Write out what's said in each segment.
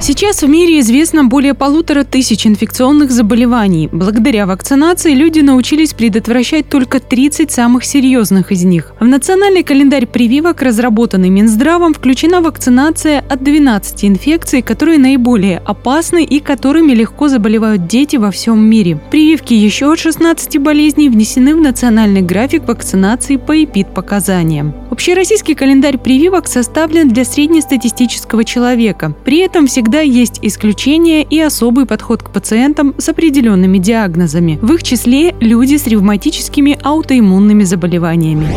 Сейчас в мире известно более полутора тысяч инфекционных заболеваний. Благодаря вакцинации люди научились предотвращать только 30 самых серьезных из них. В национальный календарь прививок, разработанный Минздравом, включена вакцинация от 12 инфекций, которые наиболее опасны и которыми легко заболевают дети во всем мире. Прививки еще от 16 болезней внесены в национальный график вакцинации по эпид-показаниям. Общероссийский календарь прививок составлен для среднестатистического человека. При этом всегда Всегда есть исключения и особый подход к пациентам с определенными диагнозами. В их числе люди с ревматическими аутоиммунными заболеваниями.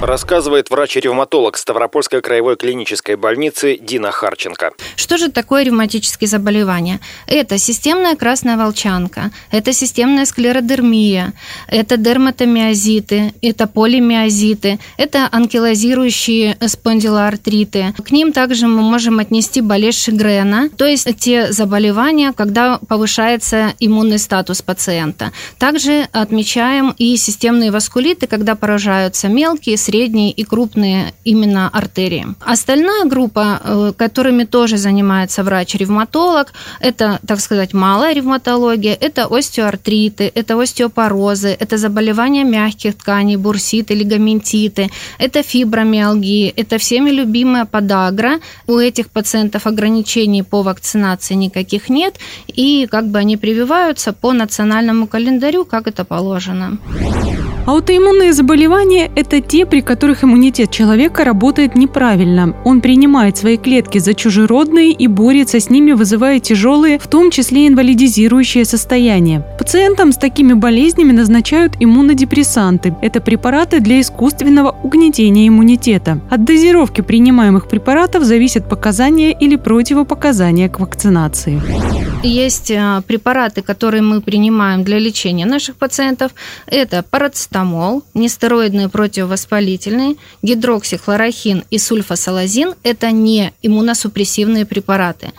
Рассказывает врач-ревматолог Ставропольской краевой клинической больницы Дина Харченко. Что же такое ревматические заболевания? Это системная красная волчанка, это системная склеродермия, это дерматомиозиты, это полимиозиты, это анкилозирующие спондилоартриты. К ним также мы можем отнести болезнь Шигрена, то есть те заболевания, когда повышается иммунный статус пациента. Также отмечаем и системные васкулиты, когда поражаются мелкие, средние и крупные именно артерии. Остальная группа, э, которыми тоже занимается врач-ревматолог, это, так сказать, малая ревматология, это остеоартриты, это остеопорозы, это заболевания мягких тканей, бурситы, лигаментиты, это фибромиалгии, это всеми любимая подагра. У этих пациентов ограничений по вакцинации никаких нет, и как бы они прививаются по национальному календарю, как это положено. Аутоиммунные заболевания – это те, при которых иммунитет человека работает неправильно. Он принимает свои клетки за чужеродные и борется с ними, вызывая тяжелые, в том числе инвалидизирующие состояния. Пациентам с такими болезнями назначают иммунодепрессанты. Это препараты для искусственного угнетения иммунитета. От дозировки принимаемых препаратов зависят показания или противопоказания к вакцинации. Есть э, препараты, которые мы принимаем для лечения наших пациентов. Это парацетамол, нестероидные противовоспалительные, гидроксихлорохин и сульфасалазин – это не иммуносупрессивные препараты.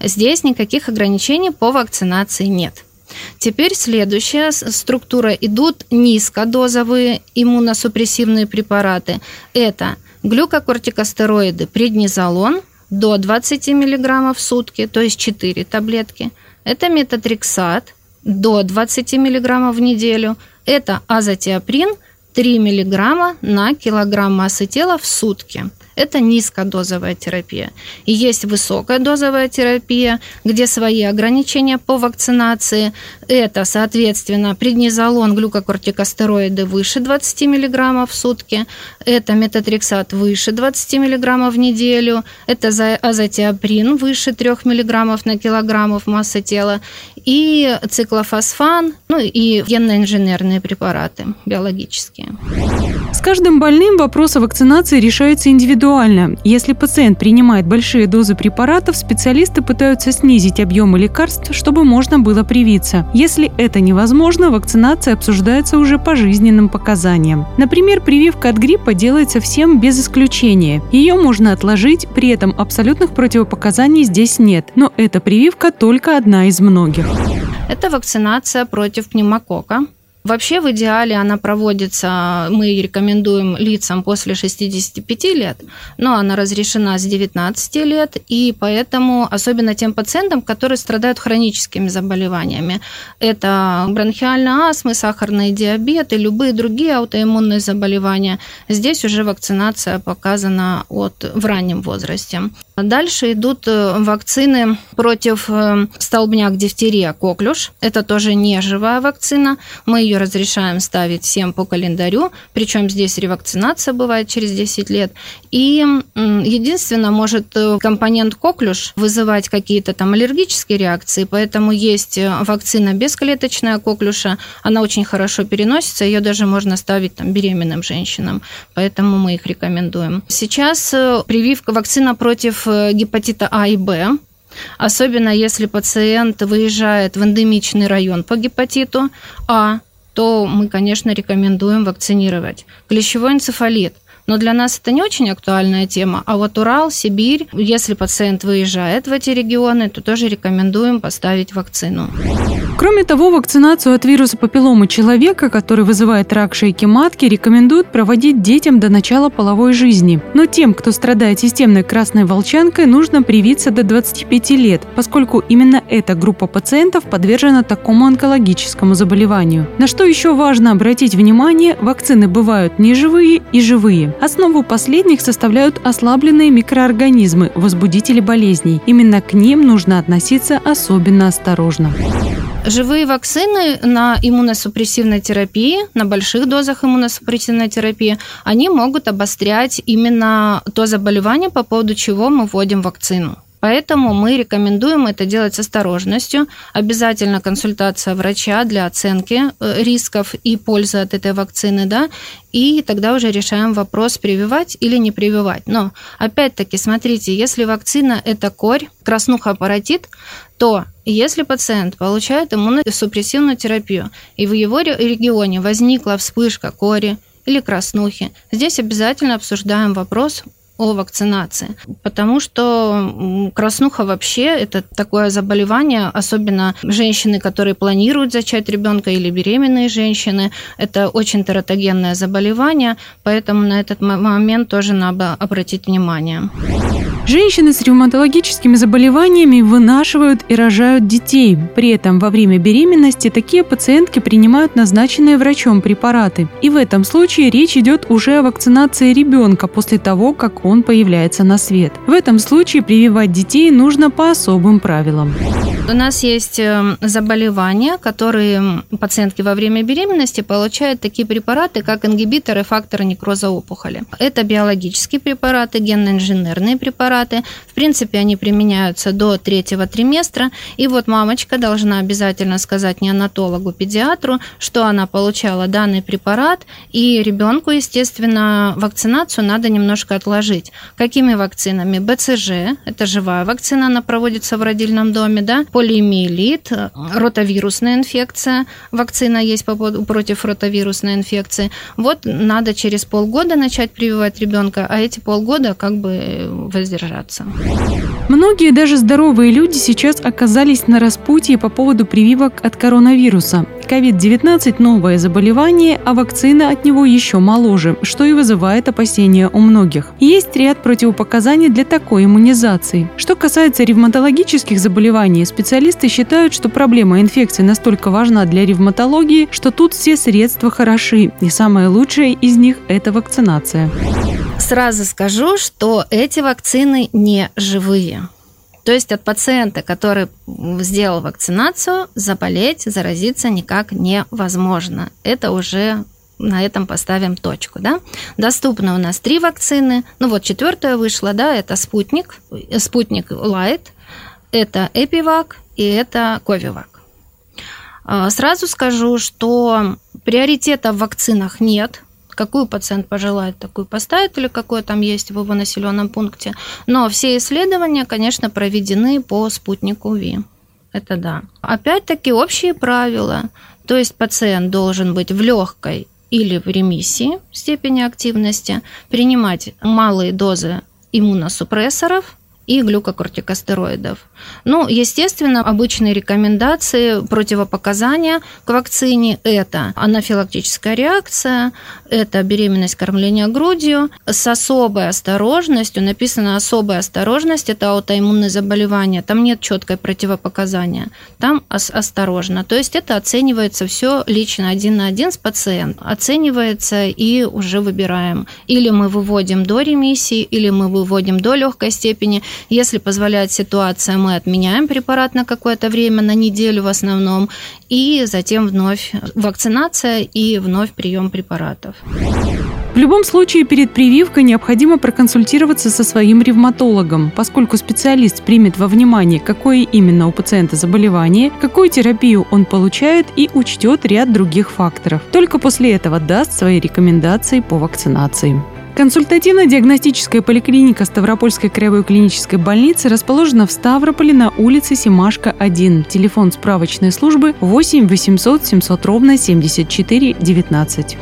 Здесь никаких ограничений по вакцинации нет. Теперь следующая структура идут низкодозовые иммуносупрессивные препараты. Это глюкокортикостероиды, преднизолон – до 20 мг в сутки, то есть 4 таблетки. Это метатрексат до 20 мг в неделю. Это азотиоприн 3 мг на килограмм массы тела в сутки это низкодозовая терапия. И есть высокая дозовая терапия, где свои ограничения по вакцинации. Это, соответственно, преднизолон, глюкокортикостероиды выше 20 мг в сутки. Это метатрексат выше 20 мг в неделю. Это азотиоприн выше 3 мг на килограмм массы тела. И циклофосфан, ну и генно-инженерные препараты биологические. С каждым больным вопрос о вакцинации решается индивидуально. Если пациент принимает большие дозы препаратов, специалисты пытаются снизить объемы лекарств, чтобы можно было привиться. Если это невозможно, вакцинация обсуждается уже по жизненным показаниям. Например, прививка от гриппа делается всем без исключения. Ее можно отложить, при этом абсолютных противопоказаний здесь нет. Но эта прививка только одна из многих. Это вакцинация против пневмокока. Вообще в идеале она проводится, мы рекомендуем лицам после 65 лет, но она разрешена с 19 лет, и поэтому особенно тем пациентам, которые страдают хроническими заболеваниями. Это бронхиальная астма, сахарный диабет и любые другие аутоиммунные заболевания. Здесь уже вакцинация показана от, в раннем возрасте. Дальше идут э, вакцины против э, столбняк, дифтерия, коклюш. Это тоже не живая вакцина. Мы ее разрешаем ставить всем по календарю, причем здесь ревакцинация бывает через 10 лет. И единственное, может э, компонент коклюш вызывать какие-то там аллергические реакции, поэтому есть вакцина бесклеточная коклюша, она очень хорошо переносится, ее даже можно ставить там беременным женщинам, поэтому мы их рекомендуем. Сейчас прививка вакцина против Э, гепатита А и Б, особенно если пациент выезжает в эндемичный район по гепатиту А, то мы, конечно, рекомендуем вакцинировать. Клещевой энцефалит Но для нас это не очень актуальная тема. А вот Урал, Сибирь, если пациент выезжает в эти регионы, то тоже рекомендуем поставить вакцину. Кроме того, вакцинацию от вируса папилломы человека, который вызывает рак шейки матки, рекомендуют проводить детям до начала половой жизни. Но тем, кто страдает системной красной волчанкой, нужно привиться до 25 лет, поскольку именно эта группа пациентов подвержена такому онкологическому заболеванию. На что еще важно обратить внимание, вакцины бывают неживые и живые. Основу последних составляют ослабленные микроорганизмы, возбудители болезней. Именно к ним нужно относиться особенно осторожно. Живые вакцины на иммуносупрессивной терапии, на больших дозах иммуносупрессивной терапии, они могут обострять именно то заболевание, по поводу чего мы вводим вакцину. Поэтому мы рекомендуем это делать с осторожностью. Обязательно консультация врача для оценки э, рисков и пользы от этой вакцины, да, и тогда уже решаем вопрос, прививать или не прививать. Но, опять-таки, смотрите, если вакцина – это корь, краснуха паротит, то если пациент получает иммуносупрессивную терапию, и в его регионе возникла вспышка кори или краснухи, здесь обязательно обсуждаем вопрос о вакцинации, потому что краснуха вообще это такое заболевание, особенно женщины, которые планируют зачать ребенка или беременные женщины, это очень тератогенное заболевание, поэтому на этот момент тоже надо обратить внимание. Женщины с ревматологическими заболеваниями вынашивают и рожают детей. При этом во время беременности такие пациентки принимают назначенные врачом препараты. И в этом случае речь идет уже о вакцинации ребенка после того, как он появляется на свет. В этом случае прививать детей нужно по особым правилам. У нас есть эм, заболевания, которые пациентки во время беременности получают такие препараты, как ингибиторы фактора некроза опухоли. Это биологические препараты, генно-инженерные препараты. В принципе, они применяются до третьего триместра. И вот мамочка должна обязательно сказать неонатологу, педиатру, что она получала данный препарат, и ребенку, естественно, вакцинацию надо немножко отложить. Какими вакцинами? БЦЖ, это живая вакцина, она проводится в родильном доме, да, полиомиелит, ротавирусная инфекция, вакцина есть против ротавирусной инфекции. Вот надо через полгода начать прививать ребенка, а эти полгода как бы воздержаться. Многие даже здоровые люди сейчас оказались на распутье по поводу прививок от коронавируса. COVID-19 – новое заболевание, а вакцина от него еще моложе, что и вызывает опасения у многих. Есть ряд противопоказаний для такой иммунизации. Что касается ревматологических заболеваний, специалисты считают, что проблема инфекции настолько важна для ревматологии, что тут все средства хороши, и самое лучшее из них – это вакцинация. Сразу скажу, что эти вакцины не живые. То есть от пациента, который сделал вакцинацию, заболеть, заразиться никак невозможно. Это уже на этом поставим точку, да. Доступно у нас три вакцины. Ну вот четвертая вышла, да, это спутник, спутник Лайт, это Эпивак и это Ковивак. А, сразу скажу, что приоритета в вакцинах нет какую пациент пожелает, такую поставит или какой там есть в его населенном пункте. Но все исследования, конечно, проведены по спутнику ВИ. Это да. Опять-таки общие правила. То есть пациент должен быть в легкой или в ремиссии степени активности, принимать малые дозы иммуносупрессоров, и глюкокортикостероидов. Ну, естественно, обычные рекомендации, противопоказания к вакцине – это анафилактическая реакция, это беременность кормления грудью с особой осторожностью. Написано «особая осторожность» – это аутоиммунное заболевание. Там нет четкой противопоказания. Там осторожно. То есть это оценивается все лично один на один с пациентом. Оценивается и уже выбираем. Или мы выводим до ремиссии, или мы выводим до легкой степени – если позволяет ситуация, мы отменяем препарат на какое-то время, на неделю в основном, и затем вновь вакцинация и вновь прием препаратов. В любом случае, перед прививкой необходимо проконсультироваться со своим ревматологом, поскольку специалист примет во внимание, какое именно у пациента заболевание, какую терапию он получает и учтет ряд других факторов. Только после этого даст свои рекомендации по вакцинации. Консультативно-диагностическая поликлиника Ставропольской краевой клинической больницы расположена в Ставрополе на улице Симашка, 1. Телефон справочной службы 8 800 700 ровно 74 19.